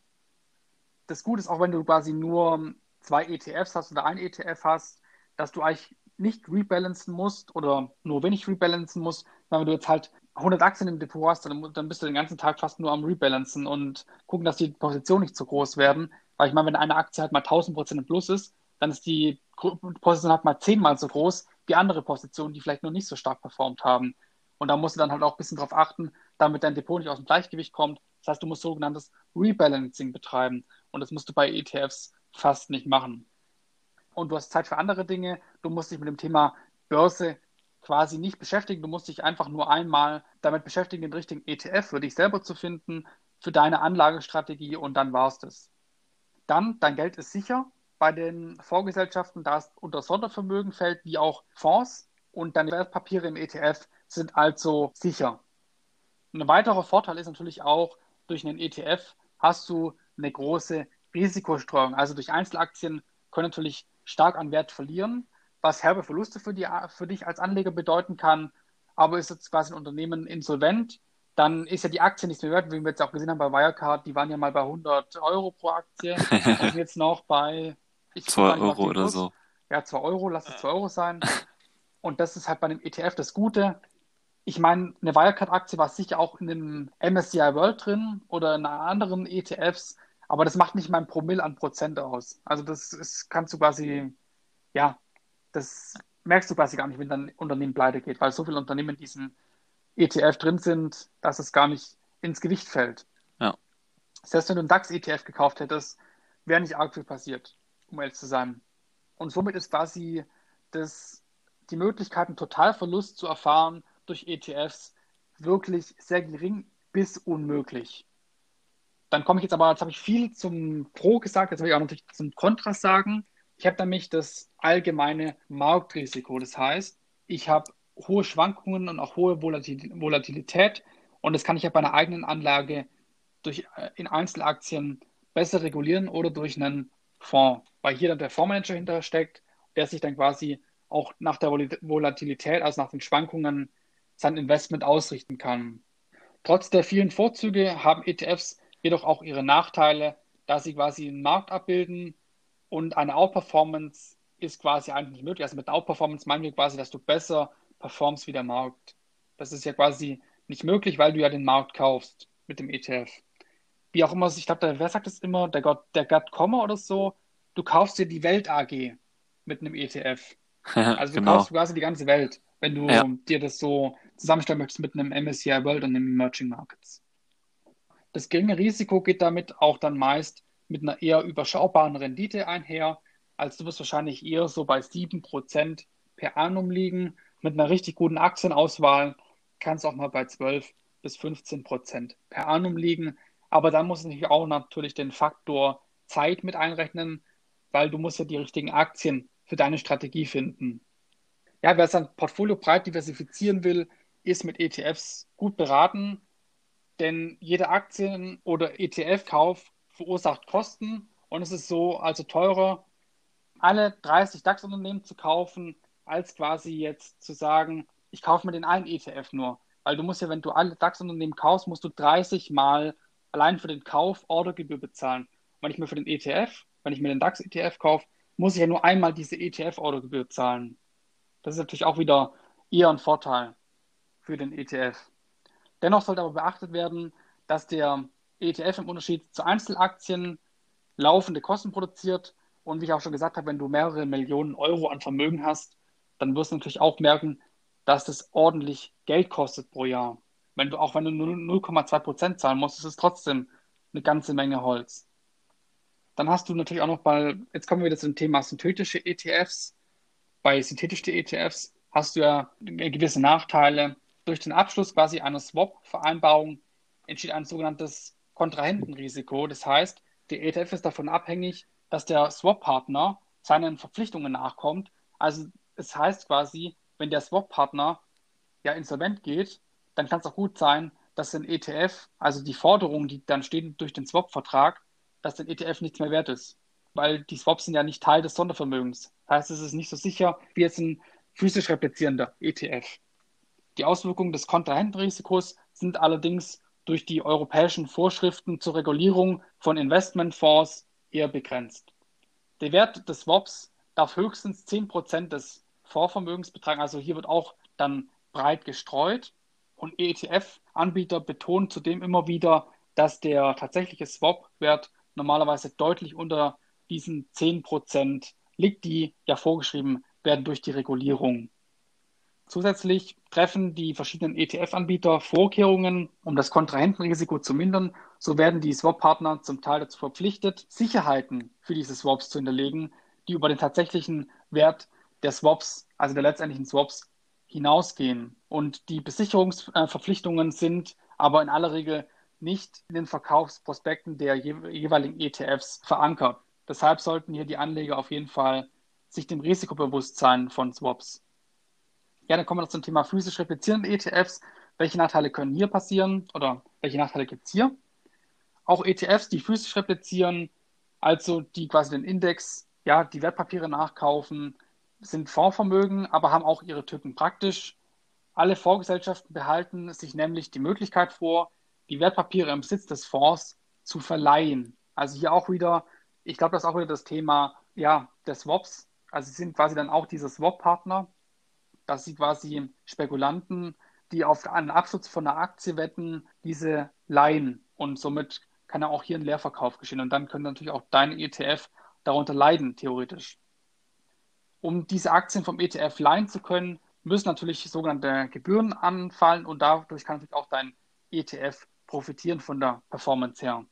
das Gute ist auch, wenn du quasi nur zwei ETFs hast oder ein ETF hast, dass du eigentlich nicht rebalancen musst oder nur wenig rebalancen musst, weil wenn du jetzt halt 100 Aktien im Depot hast, dann, dann bist du den ganzen Tag fast nur am rebalancen und gucken, dass die Positionen nicht zu groß werden. Weil ich meine, wenn eine Aktie halt mal 1000 Prozent im Plus ist, dann ist die Position halt mal zehnmal so groß wie andere Positionen, die vielleicht noch nicht so stark performt haben. Und da musst du dann halt auch ein bisschen drauf achten, damit dein Depot nicht aus dem Gleichgewicht kommt. Das heißt, du musst sogenanntes Rebalancing betreiben. Und das musst du bei ETFs fast nicht machen. Und du hast Zeit für andere Dinge. Du musst dich mit dem Thema Börse quasi nicht beschäftigen. Du musst dich einfach nur einmal damit beschäftigen, den richtigen ETF für dich selber zu finden, für deine Anlagestrategie und dann war es das. Dann, dein Geld ist sicher bei den Vorgesellschaften, da es unter Sondervermögen fällt, wie auch Fonds und deine Wertpapiere im ETF sind also sicher. ein weiterer Vorteil ist natürlich auch, durch einen ETF hast du eine große Risikostreuung. Also durch Einzelaktien können natürlich stark an Wert verlieren, was herbe Verluste für, die, für dich als Anleger bedeuten kann. Aber ist jetzt quasi ein Unternehmen insolvent, dann ist ja die Aktie nichts mehr wert, wie wir jetzt auch gesehen haben bei Wirecard, die waren ja mal bei 100 Euro pro Aktie und sind jetzt noch bei 2 Euro oder so. Ja, 2 Euro, lass es 2 Euro sein. Und das ist halt bei dem ETF das Gute. Ich meine, eine Wirecard-Aktie war sicher auch in dem MSCI World drin oder in anderen ETFs, aber das macht nicht mal ein Promille an Prozent aus. Also das ist, kannst du quasi, ja, das merkst du quasi gar nicht, wenn dein Unternehmen pleite geht, weil so viele Unternehmen in diesem ETF drin sind, dass es gar nicht ins Gewicht fällt. Ja. Selbst wenn du einen DAX-ETF gekauft hättest, wäre nicht arg viel passiert, um ehrlich zu sein. Und somit ist quasi das, die Möglichkeit, einen Totalverlust zu erfahren durch ETFs wirklich sehr gering bis unmöglich. Dann komme ich jetzt aber, jetzt habe ich viel zum Pro gesagt, jetzt will ich auch natürlich zum Kontra sagen. Ich habe nämlich das allgemeine Marktrisiko. Das heißt, ich habe hohe Schwankungen und auch hohe Volatilität und das kann ich ja bei einer eigenen Anlage durch, äh, in Einzelaktien besser regulieren oder durch einen Fonds, weil hier dann der Fondsmanager hinter steckt, der sich dann quasi auch nach der Volatilität, also nach den Schwankungen, sein Investment ausrichten kann. Trotz der vielen Vorzüge haben ETFs jedoch auch ihre Nachteile, da sie quasi einen Markt abbilden und eine Outperformance ist quasi eigentlich nicht möglich. Also mit Outperformance meinen wir quasi, dass du besser performst wie der Markt. Das ist ja quasi nicht möglich, weil du ja den Markt kaufst mit dem ETF. Wie auch immer, ich glaube, wer sagt das immer? Der Gott, der Gott Kommer oder so. Du kaufst dir die Welt AG mit einem ETF. Also du genau. kaufst quasi die ganze Welt, wenn du ja. dir das so zusammenstellen möchtest mit einem MSCI World und einem Emerging Markets. Das geringe Risiko geht damit auch dann meist mit einer eher überschaubaren Rendite einher. Also du wirst wahrscheinlich eher so bei 7% per annum liegen. Mit einer richtig guten Aktienauswahl kann es auch mal bei 12 bis 15% per annum liegen. Aber dann muss ich auch natürlich den Faktor Zeit mit einrechnen, weil du musst ja die richtigen Aktien für deine Strategie finden. Ja, wer sein Portfolio breit diversifizieren will, ist mit ETFs gut beraten, denn jeder Aktien- oder ETF-Kauf verursacht Kosten und es ist so also teurer, alle 30 DAX-Unternehmen zu kaufen, als quasi jetzt zu sagen, ich kaufe mir den einen ETF nur. Weil du musst ja, wenn du alle DAX-Unternehmen kaufst, musst du 30 Mal allein für den Kauf Ordergebühr bezahlen. wenn ich mir für den ETF, wenn ich mir den DAX-ETF kaufe, muss ich ja nur einmal diese ETF-Ordergebühr zahlen. Das ist natürlich auch wieder eher ein Vorteil für den ETF. Dennoch sollte aber beachtet werden, dass der ETF im Unterschied zu Einzelaktien laufende Kosten produziert. Und wie ich auch schon gesagt habe, wenn du mehrere Millionen Euro an Vermögen hast, dann wirst du natürlich auch merken, dass das ordentlich Geld kostet pro Jahr. Wenn du, auch wenn du nur 0,2 Prozent zahlen musst, ist es trotzdem eine ganze Menge Holz. Dann hast du natürlich auch noch bei, jetzt kommen wir wieder zum Thema synthetische ETFs. Bei synthetischen ETFs hast du ja gewisse Nachteile. Durch den Abschluss quasi einer Swap-Vereinbarung entsteht ein sogenanntes Kontrahentenrisiko. Das heißt, der ETF ist davon abhängig, dass der Swap-Partner seinen Verpflichtungen nachkommt. Also es heißt quasi, wenn der Swap-Partner ja insolvent geht, dann kann es auch gut sein, dass ein ETF, also die Forderungen, die dann stehen durch den Swap-Vertrag, dass der ETF nichts mehr wert ist. Weil die Swaps sind ja nicht Teil des Sondervermögens. Das heißt, es ist nicht so sicher wie jetzt ein physisch replizierender ETF. Die Auswirkungen des Kontrahentenrisikos sind allerdings durch die europäischen Vorschriften zur Regulierung von Investmentfonds eher begrenzt. Der Wert des Swaps darf höchstens 10% des Vorvermögens betragen. Also hier wird auch dann breit gestreut. Und ETF-Anbieter betonen zudem immer wieder, dass der tatsächliche Swap-Wert normalerweise deutlich unter diesen 10% liegt, die ja vorgeschrieben werden durch die Regulierung. Zusätzlich treffen die verschiedenen ETF-Anbieter Vorkehrungen, um das Kontrahentenrisiko zu mindern. So werden die Swap-Partner zum Teil dazu verpflichtet, Sicherheiten für diese Swaps zu hinterlegen, die über den tatsächlichen Wert der Swaps, also der letztendlichen Swaps, hinausgehen. Und die Besicherungsverpflichtungen sind aber in aller Regel nicht in den Verkaufsprospekten der jeweiligen ETFs verankert. Deshalb sollten hier die Anleger auf jeden Fall sich dem Risiko bewusst sein von Swaps. Ja, dann kommen wir noch zum Thema physisch replizierende ETFs. Welche Nachteile können hier passieren oder welche Nachteile gibt es hier? Auch ETFs, die physisch replizieren, also die quasi den Index, ja, die Wertpapiere nachkaufen, sind Fondsvermögen, aber haben auch ihre Tücken praktisch. Alle Fondsgesellschaften behalten sich nämlich die Möglichkeit vor, die Wertpapiere im Besitz des Fonds zu verleihen. Also hier auch wieder, ich glaube, das ist auch wieder das Thema ja, der Swaps. Also sie sind quasi dann auch diese Swap-Partner, dass sie quasi Spekulanten, die auf einen Absatz von einer Aktie wetten, diese leihen. Und somit kann ja auch hier ein Leerverkauf geschehen. Und dann könnte natürlich auch dein ETF darunter leiden, theoretisch. Um diese Aktien vom ETF leihen zu können, müssen natürlich sogenannte Gebühren anfallen und dadurch kann natürlich auch dein ETF profitieren von der Performance her.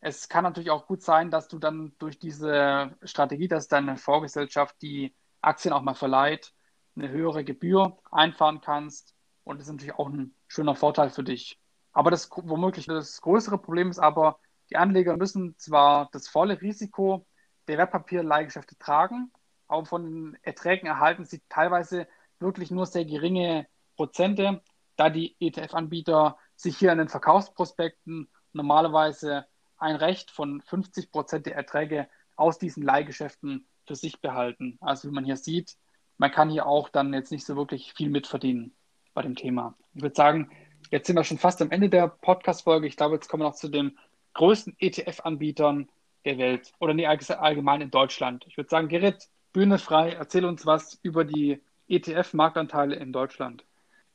Es kann natürlich auch gut sein, dass du dann durch diese Strategie, dass deine Vorgesellschaft die Aktien auch mal verleiht, eine höhere Gebühr einfahren kannst und das ist natürlich auch ein schöner Vorteil für dich. Aber das womöglich das größere Problem ist aber, die Anleger müssen zwar das volle Risiko der Wertpapierleihgeschäfte tragen, aber von den Erträgen erhalten sie teilweise wirklich nur sehr geringe Prozente, da die ETF-Anbieter sich hier an den Verkaufsprospekten normalerweise ein Recht von 50 Prozent der Erträge aus diesen Leihgeschäften für sich behalten. Also wie man hier sieht, man kann hier auch dann jetzt nicht so wirklich viel mitverdienen bei dem Thema. Ich würde sagen, jetzt sind wir schon fast am Ende der Podcast-Folge. Ich glaube, jetzt kommen wir noch zu den größten ETF-Anbietern der Welt oder nee, allgemein in Deutschland. Ich würde sagen, Gerrit, Bühne frei, erzähl uns was über die ETF-Marktanteile in Deutschland.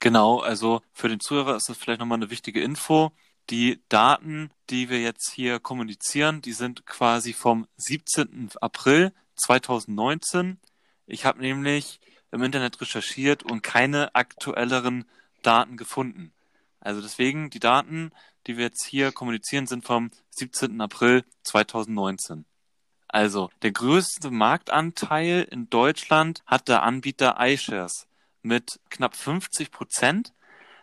Genau, also für den Zuhörer ist das vielleicht nochmal eine wichtige Info. Die Daten, die wir jetzt hier kommunizieren, die sind quasi vom 17. April 2019. Ich habe nämlich im Internet recherchiert und keine aktuelleren Daten gefunden. Also deswegen, die Daten, die wir jetzt hier kommunizieren, sind vom 17. April 2019. Also, der größte Marktanteil in Deutschland hat der Anbieter iShares mit knapp 50 Prozent.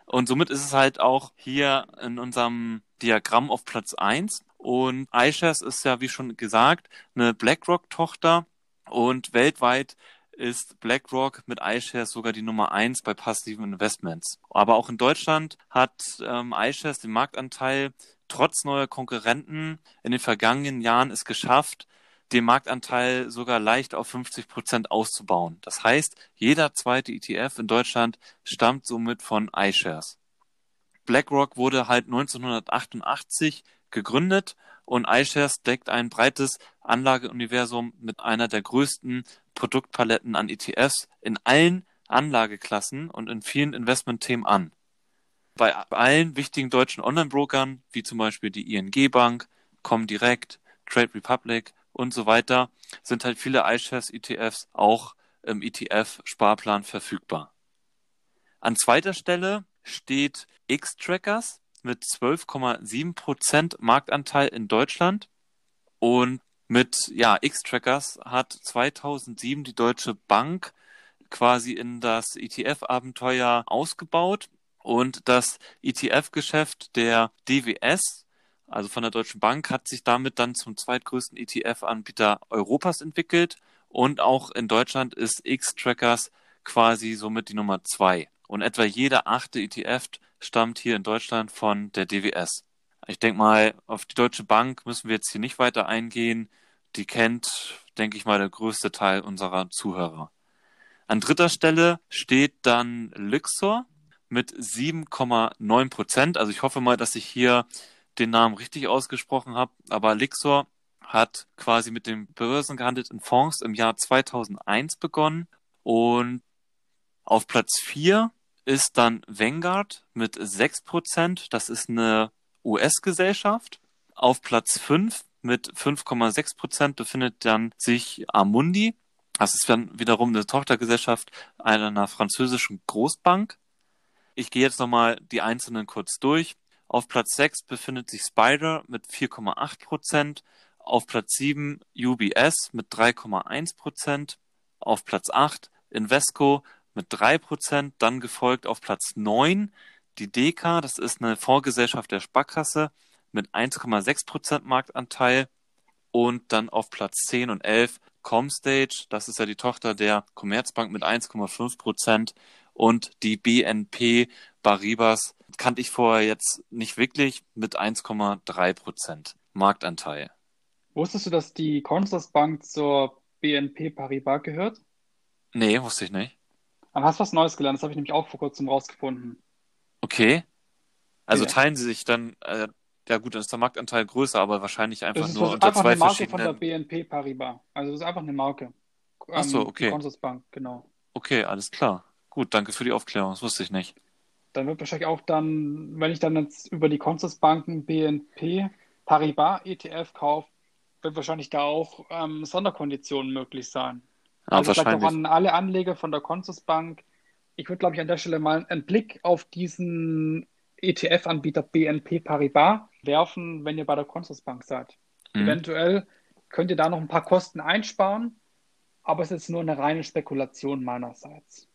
Und somit ist es halt auch hier in unserem Diagramm auf Platz 1. Und iShares ist ja, wie schon gesagt, eine BlackRock-Tochter und weltweit ist BlackRock mit iShares sogar die Nummer 1 bei passiven Investments. Aber auch in Deutschland hat ähm, iShares den Marktanteil trotz neuer Konkurrenten in den vergangenen Jahren es geschafft, den Marktanteil sogar leicht auf 50 Prozent auszubauen. Das heißt, jeder zweite ETF in Deutschland stammt somit von iShares. BlackRock wurde halt 1988 gegründet und iShares deckt ein breites Anlageuniversum mit einer der größten Produktpaletten an ETFs in allen Anlageklassen und in vielen Investmentthemen an. Bei allen wichtigen deutschen Online-Brokern, wie zum Beispiel die ING Bank, Comdirect, Trade Republic und so weiter, sind halt viele iShares ETFs auch im ETF-Sparplan verfügbar. An zweiter Stelle steht X-Trackers mit 12,7% Marktanteil in Deutschland und mit ja, X-Trackers hat 2007 die Deutsche Bank quasi in das ETF-Abenteuer ausgebaut und das ETF-Geschäft der DWS, also von der Deutschen Bank, hat sich damit dann zum zweitgrößten ETF-Anbieter Europas entwickelt und auch in Deutschland ist X-Trackers quasi somit die Nummer zwei. Und etwa jeder achte ETF stammt hier in Deutschland von der DWS. Ich denke mal, auf die Deutsche Bank müssen wir jetzt hier nicht weiter eingehen. Die kennt, denke ich mal, der größte Teil unserer Zuhörer. An dritter Stelle steht dann Luxor mit 7,9 Prozent. Also ich hoffe mal, dass ich hier den Namen richtig ausgesprochen habe. Aber Lixor hat quasi mit dem börsengehandelten Fonds im Jahr 2001 begonnen und auf Platz 4 ist dann Vanguard mit 6%. Das ist eine US-Gesellschaft. Auf Platz 5 mit 5,6% befindet dann sich Amundi. Das ist dann wiederum eine Tochtergesellschaft einer französischen Großbank. Ich gehe jetzt nochmal die einzelnen kurz durch. Auf Platz 6 befindet sich Spider mit 4,8%. Auf Platz 7 UBS mit 3,1%. Auf Platz 8 Invesco mit 3%. Dann gefolgt auf Platz 9 die DK, das ist eine Fondsgesellschaft der Sparkasse mit 1,6% Marktanteil. Und dann auf Platz 10 und 11 Comstage, das ist ja die Tochter der Commerzbank mit 1,5% und die BNP Baribas kannte ich vorher jetzt nicht wirklich mit 1,3% Marktanteil. Wusstest du, dass die Consorsbank zur BNP Paribas gehört? Nee, wusste ich nicht. Aber hast was Neues gelernt, das habe ich nämlich auch vor kurzem rausgefunden. Okay. Also Ja. teilen sie sich dann, äh, ja gut, dann ist der Marktanteil größer, aber wahrscheinlich einfach Das ist nur was- unter einfach zwei eine Marke von der verschiedenen. BNP Paribas. Also das ist einfach eine Marke. Ach so, Ähm, okay. Die Consorsbank, genau. Okay, alles klar. Gut, danke für die Aufklärung, das wusste ich nicht. Dann wird wahrscheinlich auch dann, wenn ich dann jetzt über die Consorsbanken BNP Paribas ETF kaufe, wird wahrscheinlich da auch ähm, Sonderkonditionen möglich sein. Ja, Also vielleicht auch wahrscheinlich. an alle Anleger von der Consorsbank. Ich würde, glaube ich, an der Stelle mal einen Blick auf diesen ETF-Anbieter BNP Paribas werfen, wenn ihr bei der Consorsbank seid. Mhm. Eventuell könnt ihr da noch ein paar Kosten einsparen, aber es ist nur eine reine Spekulation meinerseits.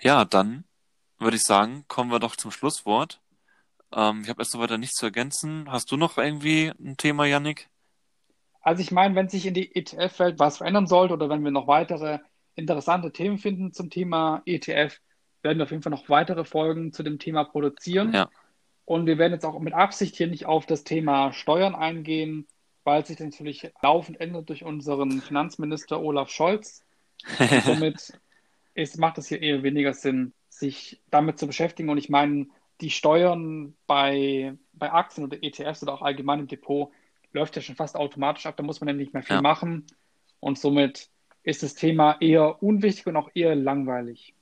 Ja, dann würde ich sagen, kommen wir doch zum Schlusswort. Ähm, ich habe erst so weiter nichts zu ergänzen. Hast du noch irgendwie ein Thema, Yannick? Also ich meine, wenn sich in die ETF-Welt was verändern sollte oder wenn wir noch weitere interessante Themen finden zum Thema ETF, werden wir auf jeden Fall noch weitere Folgen zu dem Thema produzieren. Ja. Und wir werden jetzt auch mit Absicht hier nicht auf das Thema Steuern eingehen, weil sich das natürlich laufend ändert durch unseren Finanzminister Olaf Scholz. Und somit ist, macht es hier eher weniger Sinn, sich damit zu beschäftigen. Und ich meine, die Steuern bei, bei Aktien oder ETFs oder auch allgemein im Depot läuft ja schon fast automatisch ab. Da muss man ja nicht mehr viel Ja. machen. Und somit ist das Thema eher unwichtig und auch eher langweilig.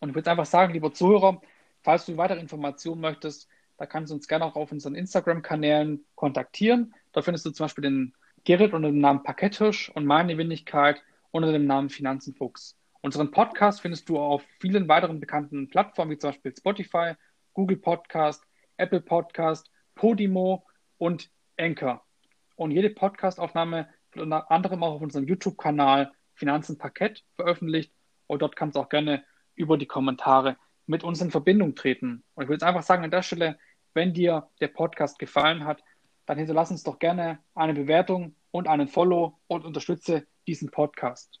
Und ich würde einfach sagen, lieber Zuhörer, falls du weitere Informationen möchtest, da kannst du uns gerne auch auf unseren Instagram-Kanälen kontaktieren. Da findest du zum Beispiel den Gerrit unter dem Namen Parketthirsch und meine Wenigkeit unter dem Namen Finanzenfuchs. Unseren Podcast findest du auf vielen weiteren bekannten Plattformen, wie zum Beispiel Spotify, Google Podcast, Apple Podcast, Podimo und Anchor. Und jede Podcastaufnahme wird unter anderem auch auf unserem YouTube-Kanal Finanzen Parkett veröffentlicht. Und dort kannst du auch gerne über die Kommentare mit uns in Verbindung treten. Und ich würde jetzt einfach sagen, an der Stelle, wenn dir der Podcast gefallen hat, dann hinterlass uns doch gerne eine Bewertung und einen Follow und unterstütze diesen Podcast.